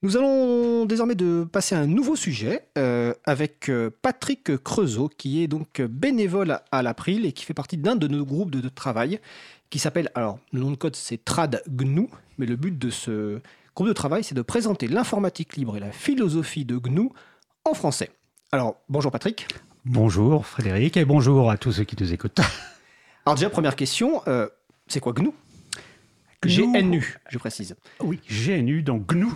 Nous allons désormais de passer à un nouveau sujet euh, avec euh, Patrick Creusot, qui est donc bénévole à l'April et qui fait partie d'un de nos groupes de, de travail qui s'appelle, alors le nom de code c'est Trad GNU, mais le but de ce groupe de travail c'est de présenter l'informatique libre et la philosophie de GNU en français. Alors bonjour Patrick. Bonjour Frédéric et bonjour à tous ceux qui nous écoutent. Alors déjà première question, euh, c'est quoi GNU GNU, je précise. Oui, GNU, donc GNU,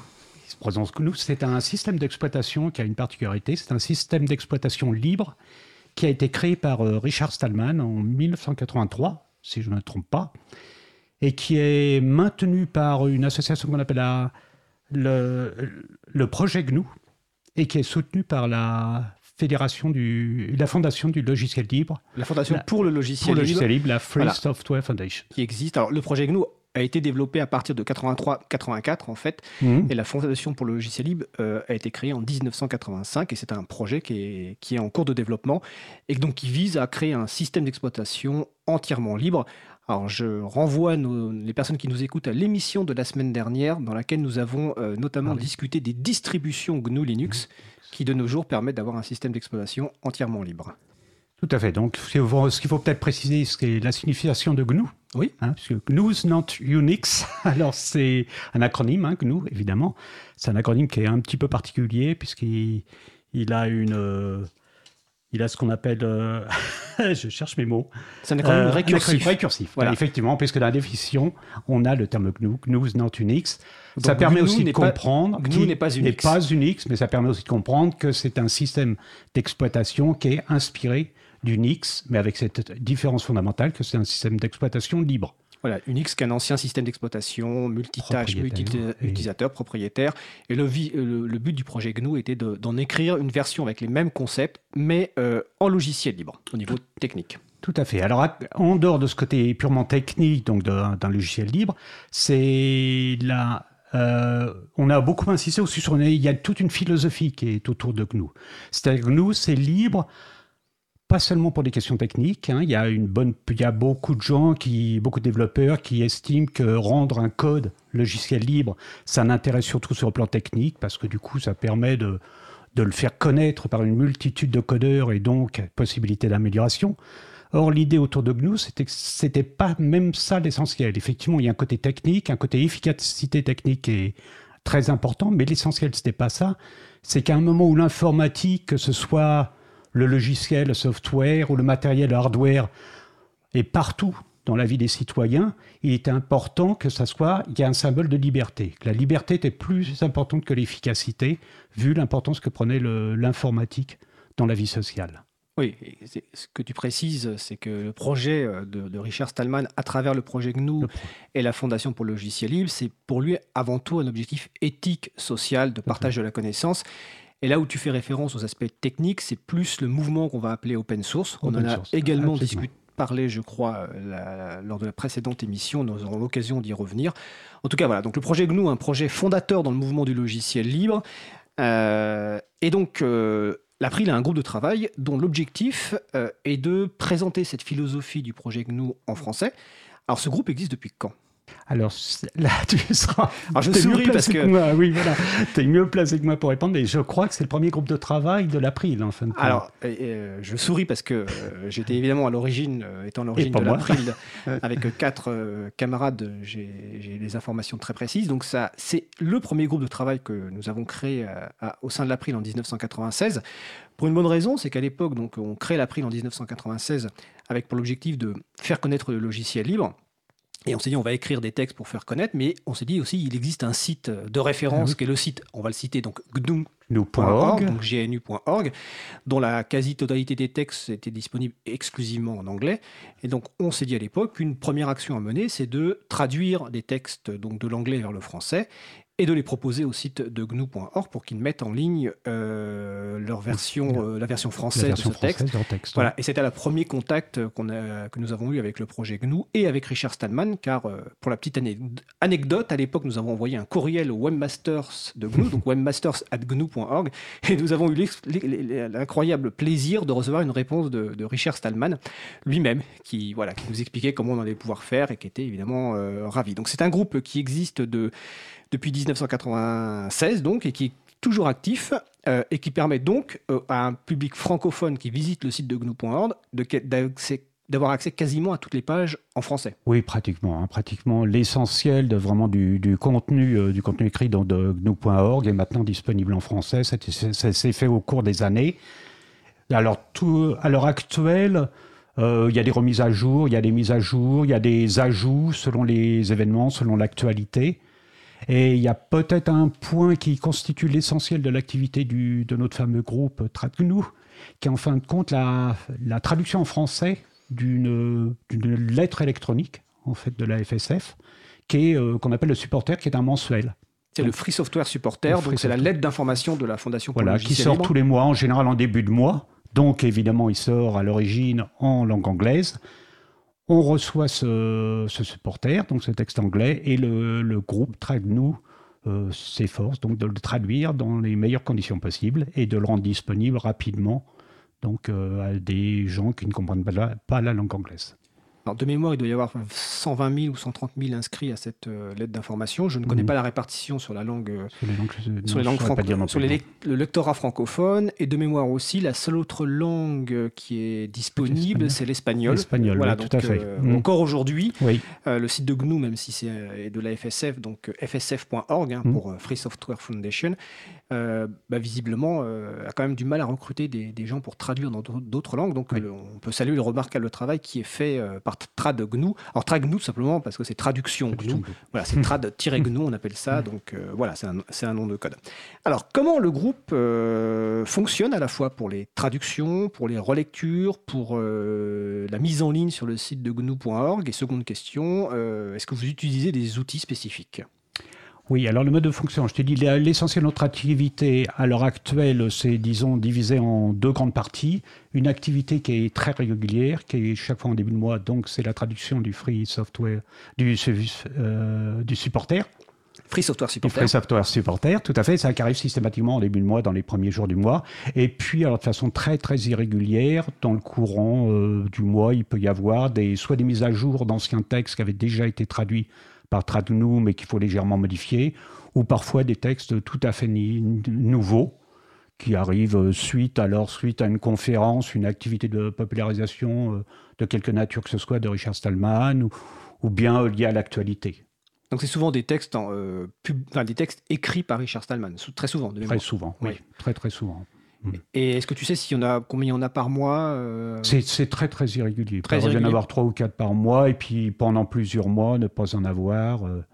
c'est un système d'exploitation qui a une particularité, c'est un système d'exploitation libre qui a été créé par euh, Richard Stallman en 1983, si je ne me trompe pas, et qui est maintenu par une association qu'on appelle la, le, le projet GNU, et qui est soutenu par la fédération du, la fondation du logiciel libre. La fondation pour le logiciel, pour le logiciel libre, la Free Software Foundation. Qui existe. Alors, le projet GNU a été développé à partir de 83-84 en fait, mhm. et la Fondation pour le logiciel libre euh, a été créée en 1985 et c'est un projet qui est, qui est en cours de développement et donc qui vise à créer un système d'exploitation entièrement libre. Alors je renvoie les personnes qui nous écoutent à l'émission de la semaine dernière dans laquelle nous avons euh, notamment ah discuté des distributions GNU Linux mhm. qui de nos jours permettent d'avoir un système d'exploitation entièrement libre. Tout à fait. Donc, ce qu'il faut peut-être préciser, c'est la signification de GNU. Oui. Hein, parce que GNU is not Unix. Alors, c'est un acronyme, hein, GNU, évidemment. C'est un acronyme qui est un petit peu particulier, puisqu'il il a une. Il a ce qu'on appelle. Euh, je cherche mes mots. C'est un acronyme euh, récursif. récursif. Voilà. effectivement, puisque dans la définition, on a le terme GNU. GNU not Unix. ça permet aussi de comprendre. GNU n'est pas Unix. N'est pas Unix, mais ça permet aussi de comprendre que c'est un système d'exploitation qui est inspiré d'Unix, mais avec cette différence fondamentale que c'est un système d'exploitation libre. Voilà, Unix qui est un ancien système d'exploitation, multitâche, multi-utilisateur, propriétaire. Et le, le, but du projet GNU était d'en écrire une version avec les mêmes concepts, mais euh, en logiciel libre, au niveau technique. Tout à fait. Alors, en dehors de ce côté purement technique, donc d'un logiciel libre, c'est la euh, on a beaucoup insisté aussi sur. Il y a toute une philosophie qui est autour de GNU. C'est-à-dire GNU, c'est libre pas seulement pour des questions techniques. Hein. Il, y a une bonne, il y a beaucoup de gens, qui, beaucoup de développeurs qui estiment que rendre un code logiciel libre, ça n'intéresse surtout sur le plan technique, parce que du coup, ça permet de, de le faire connaître par une multitude de codeurs et donc possibilité d'amélioration. Or, l'idée autour de GNU, c'était que c'était pas même ça l'essentiel. Effectivement, il y a un côté technique, un côté efficacité technique est très important, mais l'essentiel, c'était pas ça. C'est qu'à un moment où l'informatique, que ce soit le logiciel, le software ou le matériel, le hardware est partout dans la vie des citoyens, il était important que ça soit, il y a un symbole de liberté. La liberté était plus importante que l'efficacité, vu l'importance que prenait l'informatique dans la vie sociale. Oui, ce que tu précises, c'est que le projet euh, de, Richard Stallman, à travers le projet GNU et la Fondation pour le logiciel libre, c'est pour lui avant tout un objectif éthique, social, de partage de la connaissance. Et là où tu fais référence aux aspects techniques, c'est plus le mouvement qu'on va appeler open source. On en a également discuté parlé, je crois, lors de la précédente émission. Nous aurons l'occasion d'y revenir. En tout cas, voilà. Donc, le projet GNU, un projet fondateur dans le mouvement du logiciel libre. Euh, et donc, euh, l'April a un groupe de travail dont l'objectif euh, est de présenter cette philosophie du projet GNU en français. Alors, ce groupe existe depuis quand? Alors là, tu seras. Alors je souris parce que. moi. Oui, voilà. Tu es mieux placé que moi pour répondre, mais je crois que c'est le premier groupe de travail de l'April, en fin de compte. Alors, euh, je souris parce que euh, j'étais évidemment à l'origine, euh, étant l'origine de l'April, avec quatre camarades, j'ai les informations très précises. Donc, ça, c'est le premier groupe de travail que nous avons créé au sein de l'April en 1996. Pour une bonne raison, c'est qu'à l'époque, donc, on crée l'April en 1996 avec pour l'objectif de faire connaître le logiciel libre. Et on s'est dit, on va écrire des textes pour faire connaître, mais on s'est dit aussi, il existe un site de référence ah qui est le site, on va le citer, donc gnu.org, donc gnu.org, dont la quasi-totalité des textes était disponible exclusivement en anglais. Et donc, on s'est dit à l'époque qu'une première action à mener, c'est de traduire des textes donc de l'anglais vers le français et de les proposer au site de gnu.org pour qu'ils mettent en ligne euh, leur version, euh, la version française de ce texte. Voilà. Et c'était le premier contact qu'on a, que nous avons eu avec le projet GNU et avec Richard Stallman, car euh, pour la petite anecdote, à l'époque, nous avons envoyé un courriel au webmasters de GNU, donc webmasters@gnu.org, et nous avons eu l'incroyable plaisir de recevoir une réponse de, de Richard Stallman lui-même, qui, voilà, qui nous expliquait comment on allait pouvoir faire et qui était évidemment ravi. Donc c'est un groupe qui existe de depuis 1996 donc, et qui est toujours actif et qui permet donc à un public francophone qui visite le site de GNU.org d'avoir accès quasiment à toutes les pages en français. Oui, pratiquement. Hein. pratiquement l'essentiel de vraiment du, contenu, euh, du contenu écrit dans GNU.org est maintenant disponible en français. Ça, s'est fait au cours des années. Alors, tout, à l'heure actuelle, euh, il y a des remises à jour, il y a des mises à jour, il y a des ajouts selon les événements, selon l'actualité. Et il y a peut-être un point qui constitue l'essentiel de l'activité de notre fameux groupe TradGNU, qui est en fin de compte la, la traduction en français d'une lettre électronique en fait de la FSF qui est euh, qu'on appelle le supporter qui est un mensuel. C'est le Free Software Supporter, donc c'est la lettre d'information de la Fondation pour voilà, qui sort tous les mois, en général en début de mois. Donc évidemment, il sort à l'origine en langue anglaise. On reçoit ce, supporter, donc ce texte anglais, et le, groupe TradeNow euh, s'efforce donc de le traduire dans les meilleures conditions possibles et de le rendre disponible rapidement donc euh, à des gens qui ne comprennent pas la langue anglaise. Alors de mémoire, il doit y avoir 120 000 ou 130 000 inscrits à cette euh, lettre d'information. Je ne connais mhm. pas la répartition sur la langue, euh, sur les langues, sur les langues sur le lectorat francophone. Et de mémoire aussi, la seule autre langue qui est disponible, c'est l'espagnol. L'espagnol, voilà, tout à fait. Euh, mhm. Encore aujourd'hui, le site de GNU, même si c'est de la FSF, donc fsf.org hein, mhm. pour Free Software Foundation, bah, visiblement a quand même du mal à recruter des, des gens pour traduire dans d'autres langues. Donc on peut saluer le remarquable travail qui est fait par trad GNU. Alors trad GNU simplement parce que c'est traduction GNU. Voilà, c'est trad-GNU, on appelle ça. Donc euh, voilà, c'est un, nom de code. Alors comment le groupe euh, fonctionne à la fois pour les traductions, pour les relectures, pour euh, la mise en ligne sur le site de GNU.org Et seconde question, est-ce que vous utilisez des outils spécifiques? Oui, alors le mode de fonction, je t'ai dit, l'essentiel de notre activité à l'heure actuelle, c'est, disons, divisé en deux grandes parties. Une activité qui est très régulière, qui est chaque fois en début de mois, donc c'est la traduction du free software, du, euh, du supporter. Free Software Supporter. Free Software Supporter, tout à fait. Ça arrive systématiquement en début de mois, dans les premiers jours du mois. Et puis, alors, de façon très, très irrégulière, dans le courant euh, du mois, il peut y avoir des, soit des mises à jour d'anciens textes qui avaient déjà été traduits par Tradnou, mais qu'il faut légèrement modifier, ou parfois des textes tout à fait nouveaux qui arrivent suite alors suite à une conférence, une activité de popularisation euh, de quelque nature que ce soit de Richard Stallman ou, bien lié à l'actualité. Donc c'est souvent des textes, euh, des textes écrits par Richard Stallman, très souvent. De très souvent, oui. très très souvent. Mm. Et est-ce que tu sais s'il y en a, combien il y en a par mois euh C'est très très irrégulier. Très il peut y en avoir trois ou quatre par mois, et puis pendant plusieurs mois, ne pas en avoir. Euh.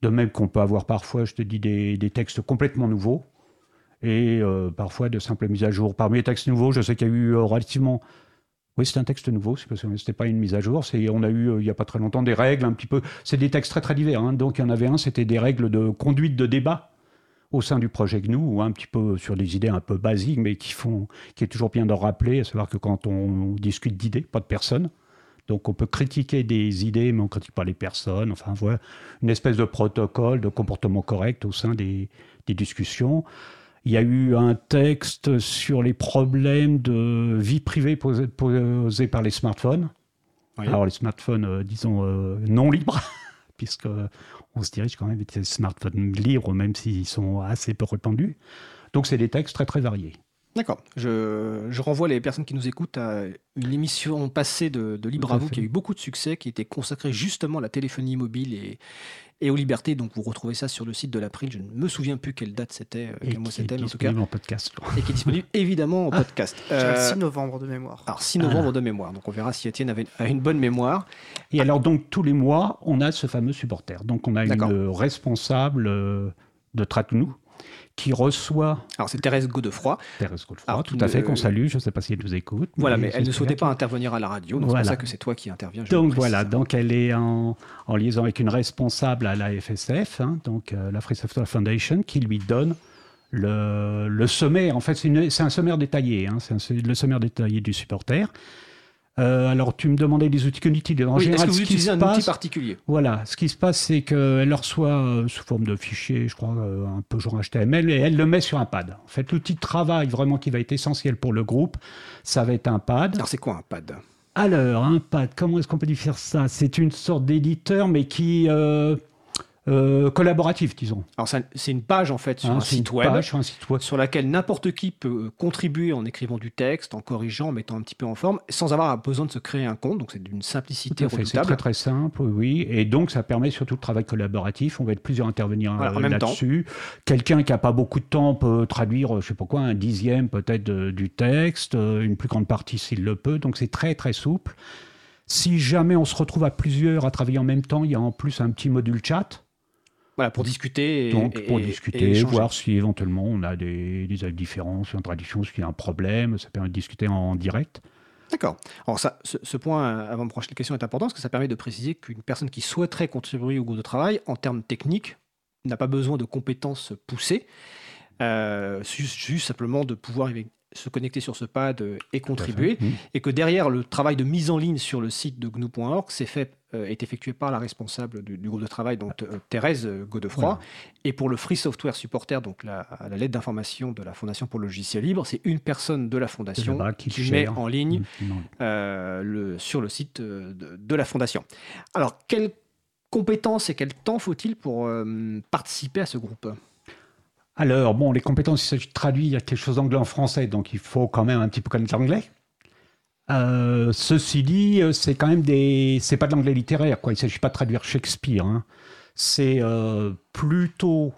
De même qu'on peut avoir parfois, je te dis, des, textes complètement nouveaux, et euh, parfois de simples mises à jour. Parmi les textes nouveaux, je sais qu'il y a eu relativement... Oui, c'est un texte nouveau, ce n'était pas une mise à jour. On a eu, il n'y a pas très longtemps, des règles un petit peu... C'est des textes très très divers. Hein. Donc il y en avait un, c'était des règles de conduite de débat au sein du projet GNU, ou un petit peu sur des idées un peu basiques, mais qui, font, qui est toujours bien de rappeler, à savoir que quand on discute d'idées, pas de personnes, donc on peut critiquer des idées, mais on ne critique pas les personnes. Enfin, voilà, une espèce de protocole de comportement correct au sein des, discussions. Il y a eu un texte sur les problèmes de vie privée posés, par les smartphones. Alors les smartphones, euh, disons, euh, non libres, puisque on se dirige quand même vers des smartphones libres, même s'ils sont assez peu répandus. Donc c'est des textes très très variés. D'accord. Je, renvoie les personnes qui nous écoutent à une émission passée de, de Libre à, vous qui a eu beaucoup de succès, qui était consacrée justement à la téléphonie mobile et, et aux libertés. Donc vous retrouvez ça sur le site de l'April. Je ne me souviens plus quelle date c'était, euh, quel mois c'était, mais en tout cas. en podcast. Et qui est disponible évidemment en ah. podcast. 6 euh, novembre de mémoire. Alors 6 novembre ah. de mémoire. Donc on verra si Étienne avait a une bonne mémoire. Et alors donc tous les mois, on a ce fameux supporter. Donc on a une responsable euh, de Tratenou qui reçoit. Alors c'est Thérèse Godefroy. Thérèse Godefroy, tout à fait, qu'on salue. Je ne sais pas si elle nous écoute. Voilà, mais, elle ne souhaitait pas intervenir à la radio, donc c'est pour ça que c'est toi qui interviens. donc voilà, donc elle est en, liaison avec une responsable à la FSF, hein, donc euh, la Free Software Foundation, qui lui donne le, le sommaire. En fait, c'est un sommaire détaillé, hein, c'est le sommaire détaillé du supporter. Euh, alors, tu me demandais des outils cognitifs. En général, est-ce que vous utilisez un outil particulier Voilà, ce qui se passe, c'est qu'elle le reçoit euh, sous forme de fichier, je crois, euh, un peu genre HTML, et elle le met sur un pad. En fait, l'outil de travail vraiment qui va être essentiel pour le groupe, ça va être un pad. Alors, c'est quoi un pad? Alors, un pad, comment est-ce qu'on peut dire ça? C'est une sorte d'éditeur, mais qui euh, collaboratif, disons. Alors c'est une page en fait sur, hein, un site web, sur un site web sur laquelle n'importe qui peut euh, contribuer en écrivant du texte, en corrigeant, en mettant un petit peu en forme, sans avoir besoin de se créer un compte. Donc c'est d'une simplicité redoutable. C'est très très simple, oui. Et donc ça permet surtout le travail collaboratif. On va être plusieurs à intervenir euh, là-dessus. Quelqu'un qui n'a pas beaucoup de temps peut traduire, je sais pas quoi, un dixième peut-être du texte, une plus grande partie s'il le peut. Donc c'est très très souple. Si jamais on se retrouve à plusieurs à travailler en même temps, il y a en plus un petit module chat voilà, pour discuter. Donc, pour discuter, voir si éventuellement on a des, des différences, une tradition, s'il y a un problème, ça permet de discuter en, direct. D'accord. Alors ça, ce, point, avant de prochaine question, est important parce que ça permet de préciser qu'une personne qui souhaiterait contribuer au groupe de travail, en termes techniques, n'a pas besoin de compétences poussées, euh, juste, simplement de pouvoir se connecter sur ce pad et contribuer, mmh. et que derrière le travail de mise en ligne sur le site de gnu.org, c'est fait euh, est effectué par la responsable du, groupe de travail, donc euh, Thérèse euh, Godefroy. Et pour le Free Software Supporter, donc la, la lettre d'information de la Fondation pour le logiciel libre, c'est une personne de la Fondation qui, met en ligne le, sur le site de, la Fondation. Alors, quelles compétences et quel temps faut-il pour participer à ce groupe? Alors, bon, les compétences, il s'agit de traduire, il y a quelque chose d'anglais en français, donc il faut quand même un petit peu connaître l'anglais. Euh, ceci dit, euh, c'est quand même des, c'est pas de l'anglais littéraire, quoi. Il s'agit pas de traduire Shakespeare. Hein. C'est euh, plutôt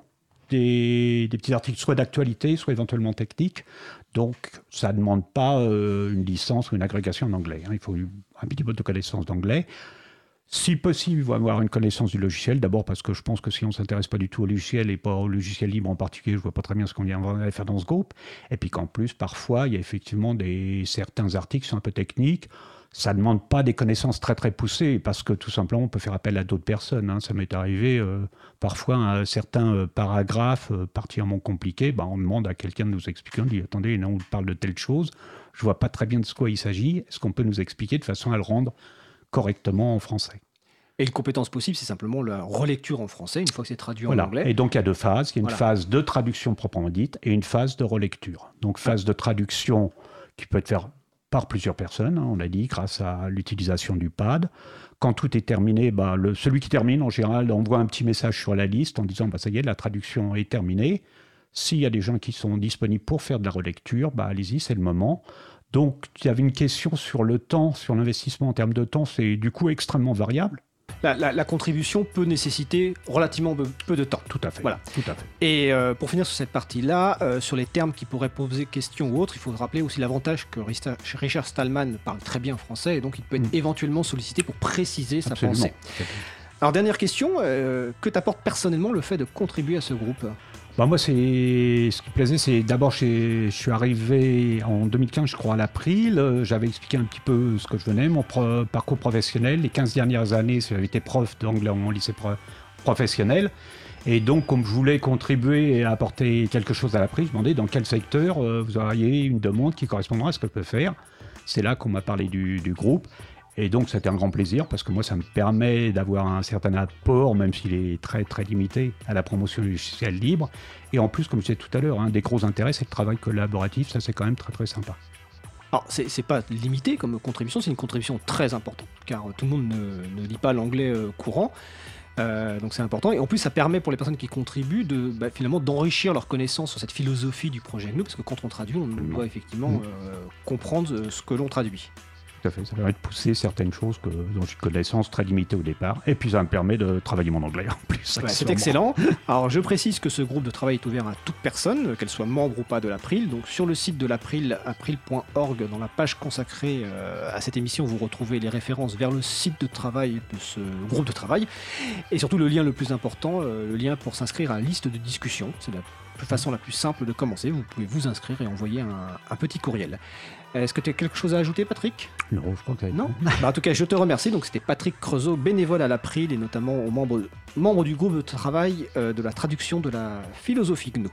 des, petits articles, soit d'actualité, soit éventuellement techniques. Donc, ça ne demande pas une licence ou une agrégation en anglais. Hein. Il faut un petit peu de connaissance d'anglais. Si possible, avoir une connaissance du logiciel. D'abord parce que je pense que si on ne s'intéresse pas du tout au logiciel et pas au logiciel libre en particulier, je vois pas très bien ce qu'on vient faire dans ce groupe. Et puis qu'en plus, parfois, il y a effectivement des, certains articles qui sont un peu techniques. Ça ne demande pas des connaissances très très poussées parce que tout simplement, on peut faire appel à d'autres personnes. Hein. Ça m'est arrivé euh, parfois un certain euh, paragraphe euh, particulièrement compliqué. Ben, on demande à quelqu'un de nous expliquer. On dit attendez, là, on parle de telle chose. Je vois pas très bien de ce quoi il s'agit. Est-ce qu'on peut nous expliquer de façon à le rendre correctement en français. Et une compétence possible, c'est simplement la relecture en français, une fois que c'est traduit en anglais. Et donc il y a deux phases. Il y a une phase de traduction proprement dite et une phase de relecture. Donc phase de traduction qui peut être faite par plusieurs personnes, hein, on a dit, grâce à l'utilisation du pad. Quand tout est terminé, bah, le, celui qui termine, en général, envoie un petit message sur la liste en disant bah, ça y est, la traduction est terminée. S'il y a des gens qui sont disponibles pour faire de la relecture, bah, allez-y, c'est le moment. Donc, il y avait une question sur le temps, sur l'investissement en termes de temps, c'est du coup extrêmement variable. La, contribution peut nécessiter relativement peu de temps. Tout à fait. Voilà. Tout à fait. Et euh, pour finir sur cette partie-là, euh, sur les termes qui pourraient poser question ou autre, il faut rappeler aussi l'avantage que Richard Stallman parle très bien français et donc il peut être mm. éventuellement sollicité pour préciser sa pensée. Alors dernière question, euh, que t'apporte personnellement le fait de contribuer à ce groupe? Bah, moi, c'est ce qui plaisait, c'est d'abord, je suis arrivé en 2015, je crois, à l'April. Euh, j'avais expliqué un petit peu ce que je venais, mon parcours professionnel. Les 15 dernières années, j'avais été prof d'anglais en lycée professionnel. Et donc, comme je voulais contribuer et apporter quelque chose à l'April, je me demandais dans quel secteur euh, vous auriez une demande qui correspondrait à ce que je peux faire. C'est là qu'on m'a parlé du groupe. Et donc, c'était un grand plaisir parce que moi, ça me permet d'avoir un certain apport, même s'il est très très limité, à la promotion du logiciel libre. Et en plus, comme je disais tout à l'heure, un des gros intérêts, c'est le travail collaboratif. Ça, c'est quand même très très sympa. Alors, c'est pas limité comme contribution, c'est une contribution très importante, car tout le monde ne, lit pas l'anglais euh, courant. Euh, donc c'est important. Et en plus, ça permet pour les personnes qui contribuent de bah, finalement d'enrichir leur connaissance sur cette philosophie du projet GNU, parce que quand on traduit, on doit effectivement euh, comprendre ce que l'on traduit. Ça permet de pousser certaines choses que, dont j'ai connaissance très limitée au départ. Et puis ça me permet de travailler mon anglais en plus. c'est excellent. Alors je précise que ce groupe de travail est ouvert à toute personne, qu'elle soit membre ou pas de l'April. Donc sur le site de l'April, april.org, dans la page consacrée euh, à cette émission, vous retrouvez les références vers le site de travail de ce groupe de travail. Et surtout le lien le plus important, euh, le lien pour s'inscrire à la liste de discussion. C'est la façon la plus simple de commencer. Vous pouvez vous inscrire et envoyer un petit courriel. Est-ce que tu as quelque chose à ajouter, Patrick? Non, je crois que Non bah, En tout cas, je te remercie. Donc, c'était Patrick Creusot, bénévole à l'April et notamment aux membres, membres du groupe de travail euh, de la traduction de la philosophie GNU.